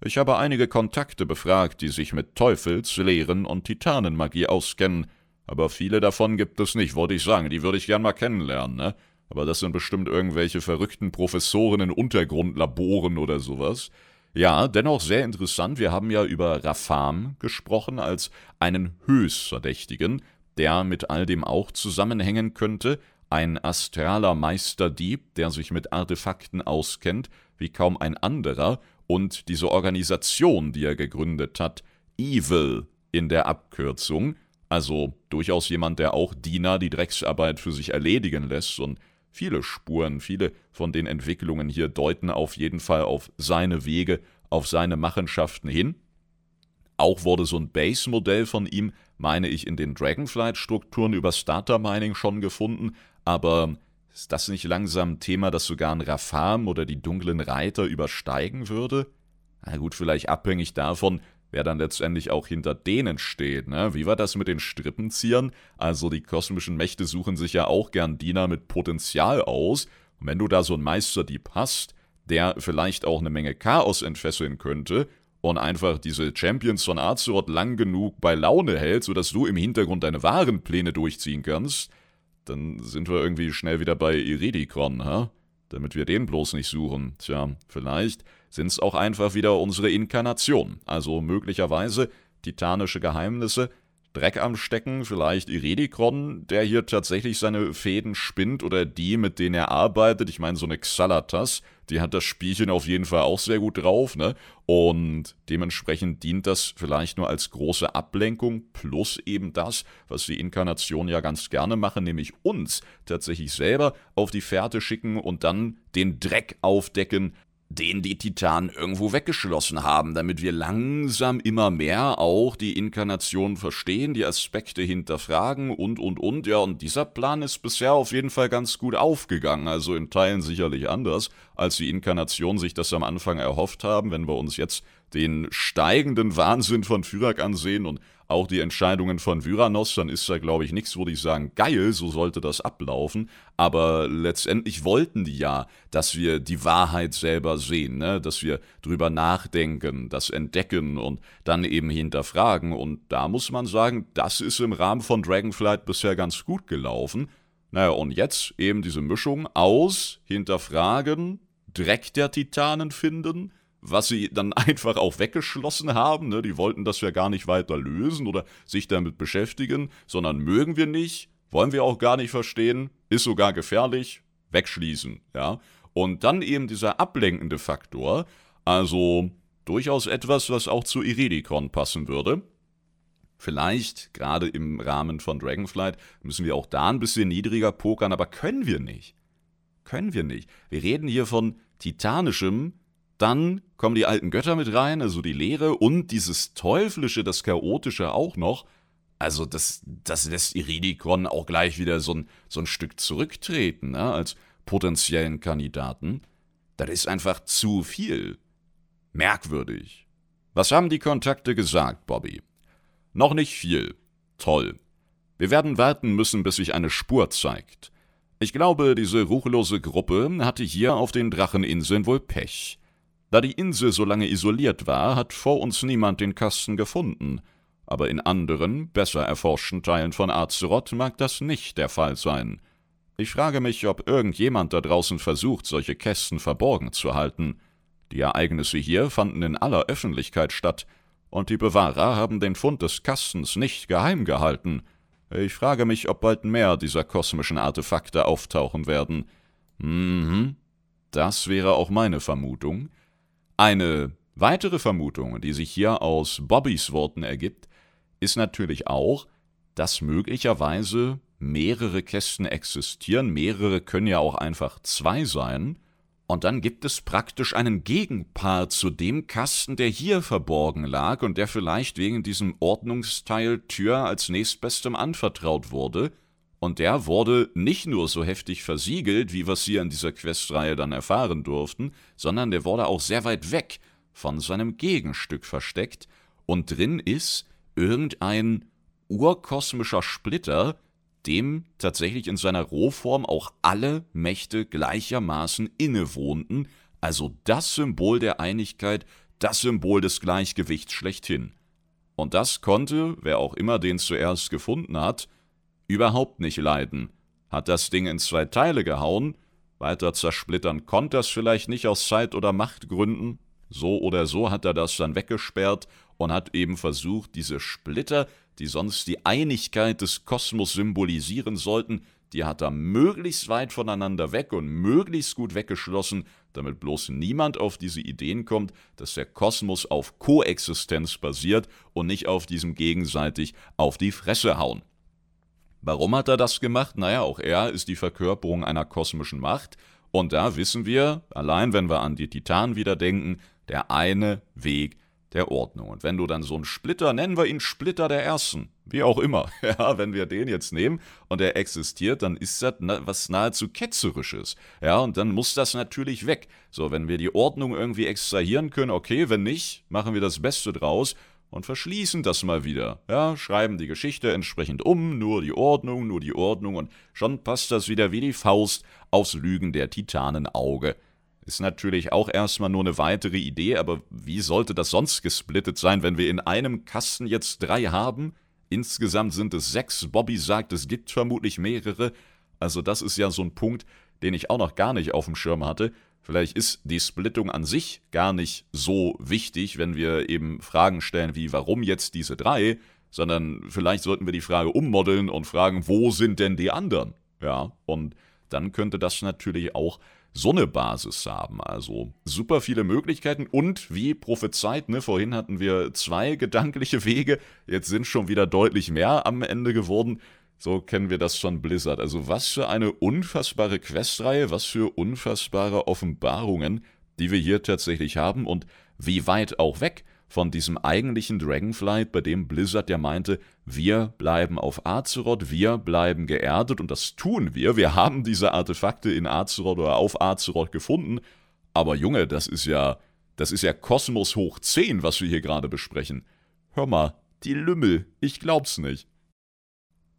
Ich habe einige Kontakte befragt, die sich mit Teufels, Lehren und Titanenmagie auskennen, aber viele davon gibt es nicht, wollte ich sagen, die würde ich gern mal kennenlernen, ne? Aber das sind bestimmt irgendwelche verrückten Professoren in Untergrundlaboren oder sowas. Ja, dennoch sehr interessant. Wir haben ja über Rafam gesprochen als einen Höchstverdächtigen, der mit all dem auch zusammenhängen könnte. Ein astraler Meisterdieb, der sich mit Artefakten auskennt, wie kaum ein anderer, und diese Organisation, die er gegründet hat, Evil in der Abkürzung, also durchaus jemand, der auch Diener die Drecksarbeit für sich erledigen lässt und Viele Spuren, viele von den Entwicklungen hier deuten auf jeden Fall auf seine Wege, auf seine Machenschaften hin. Auch wurde so ein Base-Modell von ihm, meine ich, in den Dragonflight-Strukturen über Starter Mining schon gefunden, aber ist das nicht langsam ein Thema, das sogar ein Rafam oder die dunklen Reiter übersteigen würde? Na gut, vielleicht abhängig davon, wer dann letztendlich auch hinter denen steht. Ne? Wie war das mit den Strippenziehern? Also die kosmischen Mächte suchen sich ja auch gern Diener mit Potenzial aus. Und wenn du da so einen Meisterdieb hast, der vielleicht auch eine Menge Chaos entfesseln könnte und einfach diese Champions von Azeroth lang genug bei Laune hält, sodass du im Hintergrund deine wahren Pläne durchziehen kannst, dann sind wir irgendwie schnell wieder bei Iridikron, ha? Damit wir den bloß nicht suchen. Tja, vielleicht sind es auch einfach wieder unsere Inkarnation, also möglicherweise titanische Geheimnisse, Dreck am Stecken, vielleicht Iredikron, der hier tatsächlich seine Fäden spinnt oder die, mit denen er arbeitet. Ich meine, so eine Xalatas, die hat das Spielchen auf jeden Fall auch sehr gut drauf, ne? Und dementsprechend dient das vielleicht nur als große Ablenkung, plus eben das, was die Inkarnationen ja ganz gerne machen, nämlich uns tatsächlich selber auf die Fährte schicken und dann den Dreck aufdecken, den die Titanen irgendwo weggeschlossen haben, damit wir langsam immer mehr auch die Inkarnation verstehen, die Aspekte hinterfragen und, und, und. Ja, und dieser Plan ist bisher auf jeden Fall ganz gut aufgegangen, also in Teilen sicherlich anders, als die Inkarnation sich das am Anfang erhofft haben, wenn wir uns jetzt den steigenden Wahnsinn von Fyrak ansehen und auch die Entscheidungen von Vyranos, dann ist da, glaube ich, nichts, wo die sagen, geil, so sollte das ablaufen. Aber letztendlich wollten die ja, dass wir die Wahrheit selber sehen, ne? dass wir drüber nachdenken, das entdecken und dann eben hinterfragen. Und da muss man sagen, das ist im Rahmen von Dragonflight bisher ganz gut gelaufen. Naja, und jetzt eben diese Mischung aus hinterfragen, Dreck der Titanen finden, was sie dann einfach auch weggeschlossen haben. Ne? Die wollten das ja gar nicht weiter lösen oder sich damit beschäftigen, sondern mögen wir nicht, wollen wir auch gar nicht verstehen, ist sogar gefährlich, wegschließen. Ja? Und dann eben dieser ablenkende Faktor, also durchaus etwas, was auch zu Iridikon passen würde. Vielleicht, gerade im Rahmen von Dragonflight, müssen wir auch da ein bisschen niedriger pokern, aber können wir nicht. Können wir nicht. Wir reden hier von titanischem, dann kommen die alten Götter mit rein, also die Lehre und dieses Teuflische, das Chaotische auch noch. Also das, das lässt Iridikon auch gleich wieder so ein, so ein Stück zurücktreten, ne, als potenziellen Kandidaten. Das ist einfach zu viel. Merkwürdig. Was haben die Kontakte gesagt, Bobby? Noch nicht viel. Toll. Wir werden warten müssen, bis sich eine Spur zeigt. Ich glaube, diese ruchlose Gruppe hatte hier auf den Dracheninseln wohl Pech. Da die Insel so lange isoliert war, hat vor uns niemand den Kasten gefunden. Aber in anderen, besser erforschten Teilen von Azeroth mag das nicht der Fall sein. Ich frage mich, ob irgendjemand da draußen versucht, solche Kästen verborgen zu halten. Die Ereignisse hier fanden in aller Öffentlichkeit statt, und die Bewahrer haben den Fund des Kastens nicht geheim gehalten. Ich frage mich, ob bald mehr dieser kosmischen Artefakte auftauchen werden. Mhm, das wäre auch meine Vermutung. Eine weitere Vermutung, die sich hier aus Bobbys Worten ergibt, ist natürlich auch, dass möglicherweise mehrere Kästen existieren, mehrere können ja auch einfach zwei sein, und dann gibt es praktisch einen Gegenpart zu dem Kasten, der hier verborgen lag und der vielleicht wegen diesem Ordnungsteil Tür als nächstbestem anvertraut wurde. Und der wurde nicht nur so heftig versiegelt, wie wir es hier in dieser Questreihe dann erfahren durften, sondern der wurde auch sehr weit weg von seinem Gegenstück versteckt. Und drin ist irgendein urkosmischer Splitter, dem tatsächlich in seiner Rohform auch alle Mächte gleichermaßen innewohnten, also das Symbol der Einigkeit, das Symbol des Gleichgewichts schlechthin. Und das konnte, wer auch immer den zuerst gefunden hat, überhaupt nicht leiden, hat das Ding in zwei Teile gehauen, weiter zersplittern konnte es vielleicht nicht aus Zeit- oder Machtgründen, so oder so hat er das dann weggesperrt und hat eben versucht, diese Splitter, die sonst die Einigkeit des Kosmos symbolisieren sollten, die hat er möglichst weit voneinander weg und möglichst gut weggeschlossen, damit bloß niemand auf diese Ideen kommt, dass der Kosmos auf Koexistenz basiert und nicht auf diesem gegenseitig auf die Fresse hauen. Warum hat er das gemacht? Naja, auch er ist die Verkörperung einer kosmischen Macht, und da wissen wir, allein wenn wir an die Titanen wieder denken, der eine Weg der Ordnung. Und wenn du dann so einen Splitter, nennen wir ihn Splitter der Ersten, wie auch immer, ja, wenn wir den jetzt nehmen und er existiert, dann ist das was nahezu Ketzerisches. Ja, und dann muss das natürlich weg. So, wenn wir die Ordnung irgendwie extrahieren können, okay, wenn nicht, machen wir das Beste draus und verschließen das mal wieder. Ja, schreiben die Geschichte entsprechend um, nur die Ordnung, nur die Ordnung und schon passt das wieder wie die Faust aufs Lügen der Titanenauge. Ist natürlich auch erstmal nur eine weitere Idee, aber wie sollte das sonst gesplittet sein, wenn wir in einem Kasten jetzt drei haben? Insgesamt sind es sechs. Bobby sagt, es gibt vermutlich mehrere. Also das ist ja so ein Punkt, den ich auch noch gar nicht auf dem Schirm hatte. Vielleicht ist die Splittung an sich gar nicht so wichtig, wenn wir eben Fragen stellen wie warum jetzt diese drei, sondern vielleicht sollten wir die Frage ummodeln und fragen, wo sind denn die anderen? Ja, und dann könnte das natürlich auch so eine Basis haben. Also super viele Möglichkeiten und wie prophezeit, ne, vorhin hatten wir zwei gedankliche Wege, jetzt sind schon wieder deutlich mehr am Ende geworden. So kennen wir das von Blizzard. Also was für eine unfassbare Questreihe, was für unfassbare Offenbarungen, die wir hier tatsächlich haben und wie weit auch weg von diesem eigentlichen Dragonflight, bei dem Blizzard ja meinte, wir bleiben auf Azeroth, wir bleiben geerdet und das tun wir. Wir haben diese Artefakte in Azeroth oder auf Azeroth gefunden. Aber Junge, das ist ja, das ist ja Kosmos hoch 10, was wir hier gerade besprechen. Hör mal, die Lümmel, ich glaub's nicht.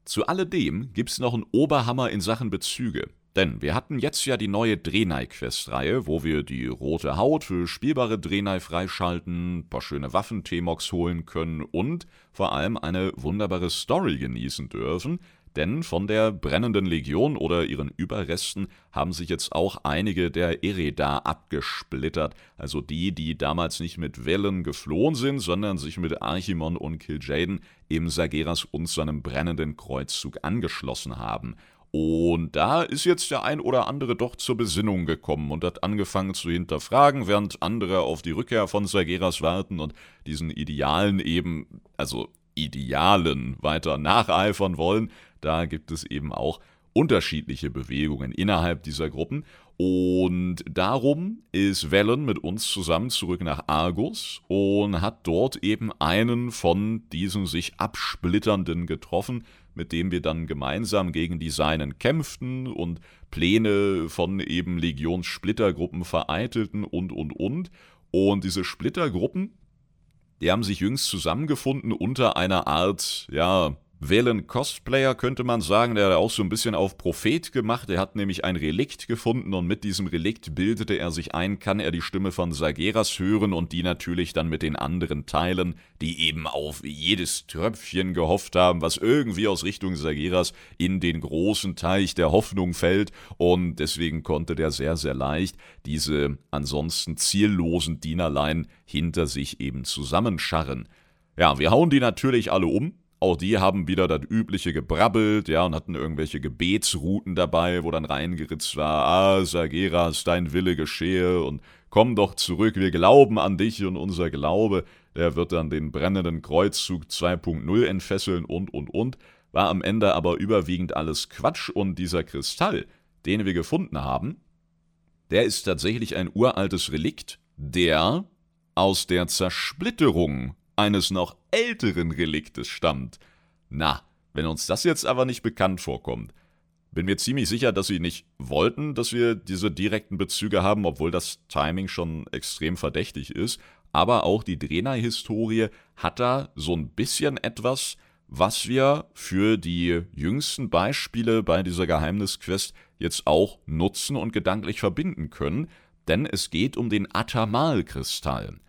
Zu alledem gibt's noch einen Oberhammer in Sachen Bezüge. Denn wir hatten jetzt ja die neue Drenai-Quest-Reihe, wo wir die rote Haut für spielbare Drenai freischalten, paar schöne Waffen-T-Mox holen können und vor allem eine wunderbare Story genießen dürfen, denn von der brennenden Legion oder ihren Überresten haben sich jetzt auch einige der Ereda abgesplittert, also die, die damals nicht mit Wellen geflohen sind, sondern sich mit Archimon und Kil'jaeden im Sageras und seinem brennenden Kreuzzug angeschlossen haben. Und da ist jetzt der ein oder andere doch zur Besinnung gekommen und hat angefangen zu hinterfragen, während andere auf die Rückkehr von Sageras warten und diesen Idealen eben, also Idealen weiter nacheifern wollen. Da gibt es eben auch unterschiedliche Bewegungen innerhalb dieser Gruppen. Und darum ist Velen mit uns zusammen zurück nach Argus und hat dort eben einen von diesen sich absplitternden getroffen, mit dem wir dann gemeinsam gegen die Seinen kämpften und Pläne von eben Legionssplittergruppen vereitelten und, und, und. Und diese Splittergruppen, Die haben sich jüngst zusammengefunden unter einer Art, ja, Valen Cosplayer könnte man sagen, der hat auch so ein bisschen auf Prophet gemacht. Er hat nämlich ein Relikt gefunden und mit diesem Relikt bildete er sich ein, kann er die Stimme von Sageras hören und die natürlich dann mit den anderen teilen, die eben auf jedes Tröpfchen gehofft haben, was irgendwie aus Richtung Sageras in den großen Teich der Hoffnung fällt und deswegen konnte der sehr, sehr leicht diese ansonsten ziellosen Dienerlein hinter sich eben zusammenscharren. Ja, wir hauen die natürlich alle um, auch die haben wieder das übliche gebrabbelt, ja, und hatten irgendwelche Gebetsrouten dabei, wo dann reingeritzt war, ah, Sageras, dein Wille geschehe und komm doch zurück, wir glauben an dich und unser Glaube, der wird dann den brennenden Kreuzzug 2.0 entfesseln und, und, und. War am Ende aber überwiegend alles Quatsch und dieser Kristall, den wir gefunden haben, der ist tatsächlich ein uraltes Relikt, der aus der Zersplitterung eines noch älteren Reliktes stammt. Na, wenn uns das jetzt aber nicht bekannt vorkommt, bin mir ziemlich sicher, dass sie nicht wollten, dass wir diese direkten Bezüge haben, obwohl das Timing schon extrem verdächtig ist. Aber auch die Drenai-Historie hat da so ein bisschen etwas, was wir für die jüngsten Beispiele bei dieser Geheimnisquest jetzt auch nutzen und gedanklich verbinden können, denn es geht um den Atamal-Kristall.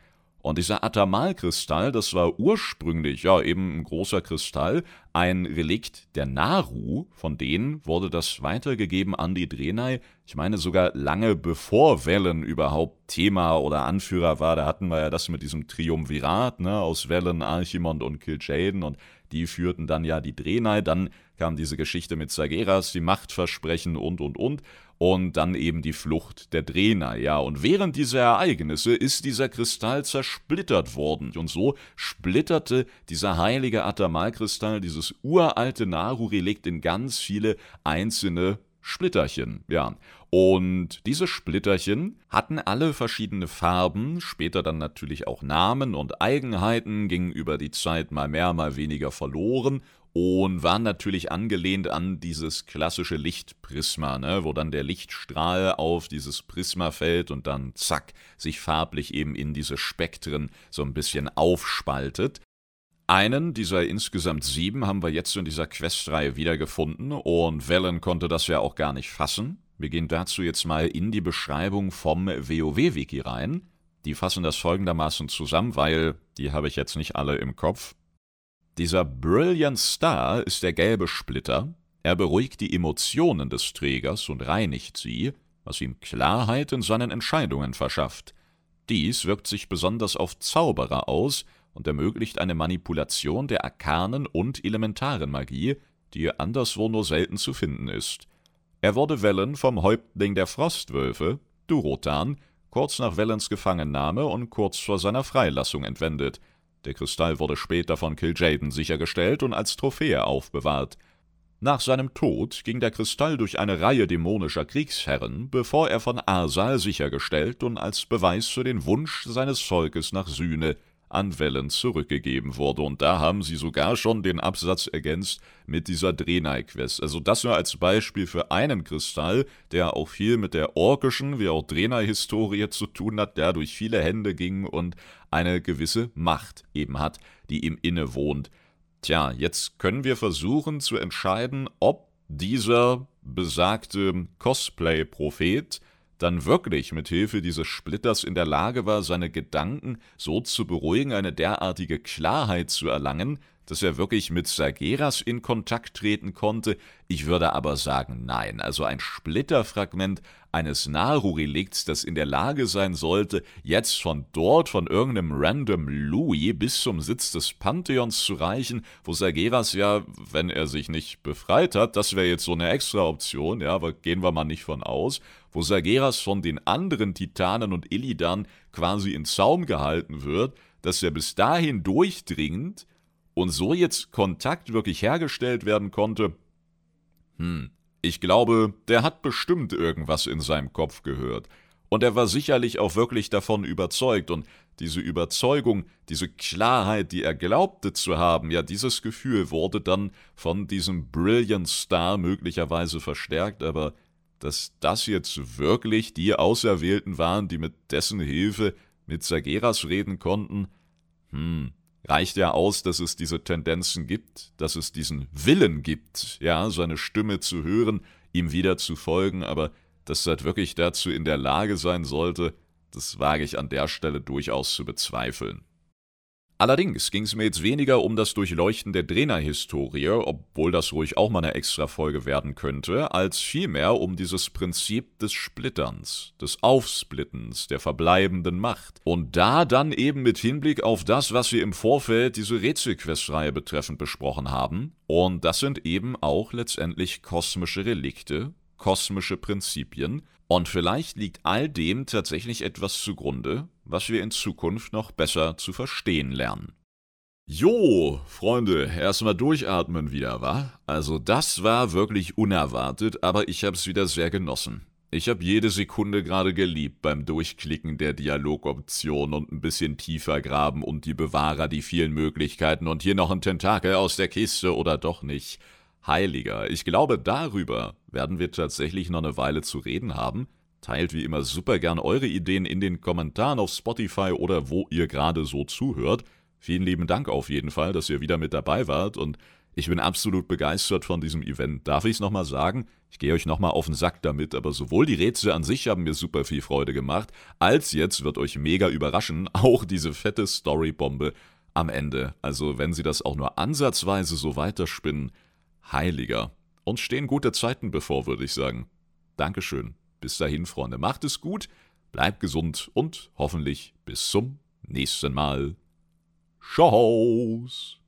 Und dieser Atamalkristall, das war ursprünglich ja eben ein großer Kristall, ein Relikt der Naru, von denen wurde das weitergegeben an die Drenai. Ich meine sogar lange bevor Wellen überhaupt Thema oder Anführer war, da hatten wir ja das mit diesem Triumvirat, ne, aus Wellen, Archimond und Kil'jaeden. Und die führten dann ja die Drenai, dann kam diese Geschichte mit Sageras, die Machtversprechen und und und und dann eben die Flucht der Drehner, ja. Und während dieser Ereignisse ist dieser Kristall zersplittert worden. Und so splitterte dieser heilige Atamalkristall, dieses uralte Naru-Relikt in ganz viele einzelne Splitterchen, ja. Und diese Splitterchen hatten alle verschiedene Farben, später dann natürlich auch Namen und Eigenheiten, gingen über die Zeit mal mehr, mal weniger verloren und waren natürlich angelehnt an dieses klassische Lichtprisma, ne, wo dann der Lichtstrahl auf dieses Prisma fällt und dann zack, sich farblich eben in diese Spektren so ein bisschen aufspaltet. Einen dieser insgesamt sieben haben wir jetzt in dieser Questreihe wiedergefunden und Velen konnte das ja auch gar nicht fassen. Wir gehen dazu jetzt mal in die Beschreibung vom WoW-Wiki rein. Die fassen das folgendermaßen zusammen, weil die habe ich jetzt nicht alle im Kopf. Dieser Brilliant Star ist der gelbe Splitter. Er beruhigt die Emotionen des Trägers und reinigt sie, was ihm Klarheit in seinen Entscheidungen verschafft. Dies wirkt sich besonders auf Zauberer aus und ermöglicht eine Manipulation der arkanen und elementaren Magie, die anderswo nur selten zu finden ist. Er wurde Wellen vom Häuptling der Frostwölfe, Durotan, kurz nach Wellens Gefangennahme und kurz vor seiner Freilassung entwendet. Der Kristall wurde später von Kil'jaeden sichergestellt und als Trophäe aufbewahrt. Nach seinem Tod ging der Kristall durch eine Reihe dämonischer Kriegsherren, bevor er von Arsal sichergestellt und als Beweis für den Wunsch seines Volkes nach Sühne an Wellen zurückgegeben wurde. Und da haben sie sogar schon den Absatz ergänzt mit dieser Drenai-Quest. Also das nur als Beispiel für einen Kristall, der auch viel mit der orkischen wie auch Drenai-Historie zu tun hat, der durch viele Hände ging und eine gewisse Macht eben hat, die ihm innewohnt. Tja, jetzt können wir versuchen zu entscheiden, ob dieser besagte Cosplay-Prophet dann wirklich mit Hilfe dieses Splitters in der Lage war, seine Gedanken so zu beruhigen, eine derartige Klarheit zu erlangen, dass er wirklich mit Sageras in Kontakt treten konnte. Ich würde aber sagen, nein. Also ein Splitterfragment eines Naru-Relikts, das in der Lage sein sollte, jetzt von dort, von irgendeinem random Louis bis zum Sitz des Pantheons zu reichen, wo Sageras ja, wenn er sich nicht befreit hat, das wäre jetzt so eine extra Option, ja, aber gehen wir mal nicht von aus, wo Sageras von den anderen Titanen und Illidan quasi in Zaum gehalten wird, dass er bis dahin durchdringend und so jetzt Kontakt wirklich hergestellt werden konnte, hm, ich glaube, der hat bestimmt irgendwas in seinem Kopf gehört. Und er war sicherlich auch wirklich davon überzeugt. Und diese Überzeugung, diese Klarheit, die er glaubte zu haben, ja, dieses Gefühl wurde dann von diesem Brilliant Star möglicherweise verstärkt. Aber dass das jetzt wirklich die Auserwählten waren, die mit dessen Hilfe mit Sageras reden konnten, Hm, reicht ja aus, dass es diese Tendenzen gibt, dass es diesen Willen gibt, ja, seine Stimme zu hören, ihm wieder zu folgen, aber dass er wirklich dazu in der Lage sein sollte, das wage ich an der Stelle durchaus zu bezweifeln. Allerdings ging es mir jetzt weniger um das Durchleuchten der Trainerhistorie, obwohl das ruhig auch mal eine Extra-Folge werden könnte, als vielmehr um dieses Prinzip des Splitterns, des Aufsplittens, der verbleibenden Macht. Und da dann eben mit Hinblick auf das, was wir im Vorfeld diese Rätselquest-Reihe betreffend besprochen haben. Und das sind eben auch letztendlich kosmische Relikte, kosmische Prinzipien, und vielleicht liegt all dem tatsächlich etwas zugrunde, was wir in Zukunft noch besser zu verstehen lernen. Jo, Freunde, erstmal durchatmen wieder, wa? Also das war wirklich unerwartet, aber ich hab's wieder sehr genossen. Ich hab jede Sekunde gerade geliebt beim Durchklicken der Dialogoption und ein bisschen tiefer graben und die Bewahrer die vielen Möglichkeiten und hier noch ein Tentakel aus der Kiste oder doch nicht. Heiliger, ich glaube, darüber werden wir tatsächlich noch eine Weile zu reden haben. Teilt wie immer super gern eure Ideen in den Kommentaren auf Spotify oder wo ihr gerade so zuhört. Vielen lieben Dank auf jeden Fall, dass ihr wieder mit dabei wart und ich bin absolut begeistert von diesem Event. Darf ich es nochmal sagen? Ich gehe euch nochmal auf den Sack damit, aber sowohl die Rätsel an sich haben mir super viel Freude gemacht, als jetzt wird euch mega überraschen, auch diese fette Storybombe am Ende. Also wenn sie das auch nur ansatzweise so weiterspinnen, heiliger. Uns stehen gute Zeiten bevor, würde ich sagen. Dankeschön. Bis dahin, Freunde, macht es gut, bleibt gesund und hoffentlich bis zum nächsten Mal. Tschau's.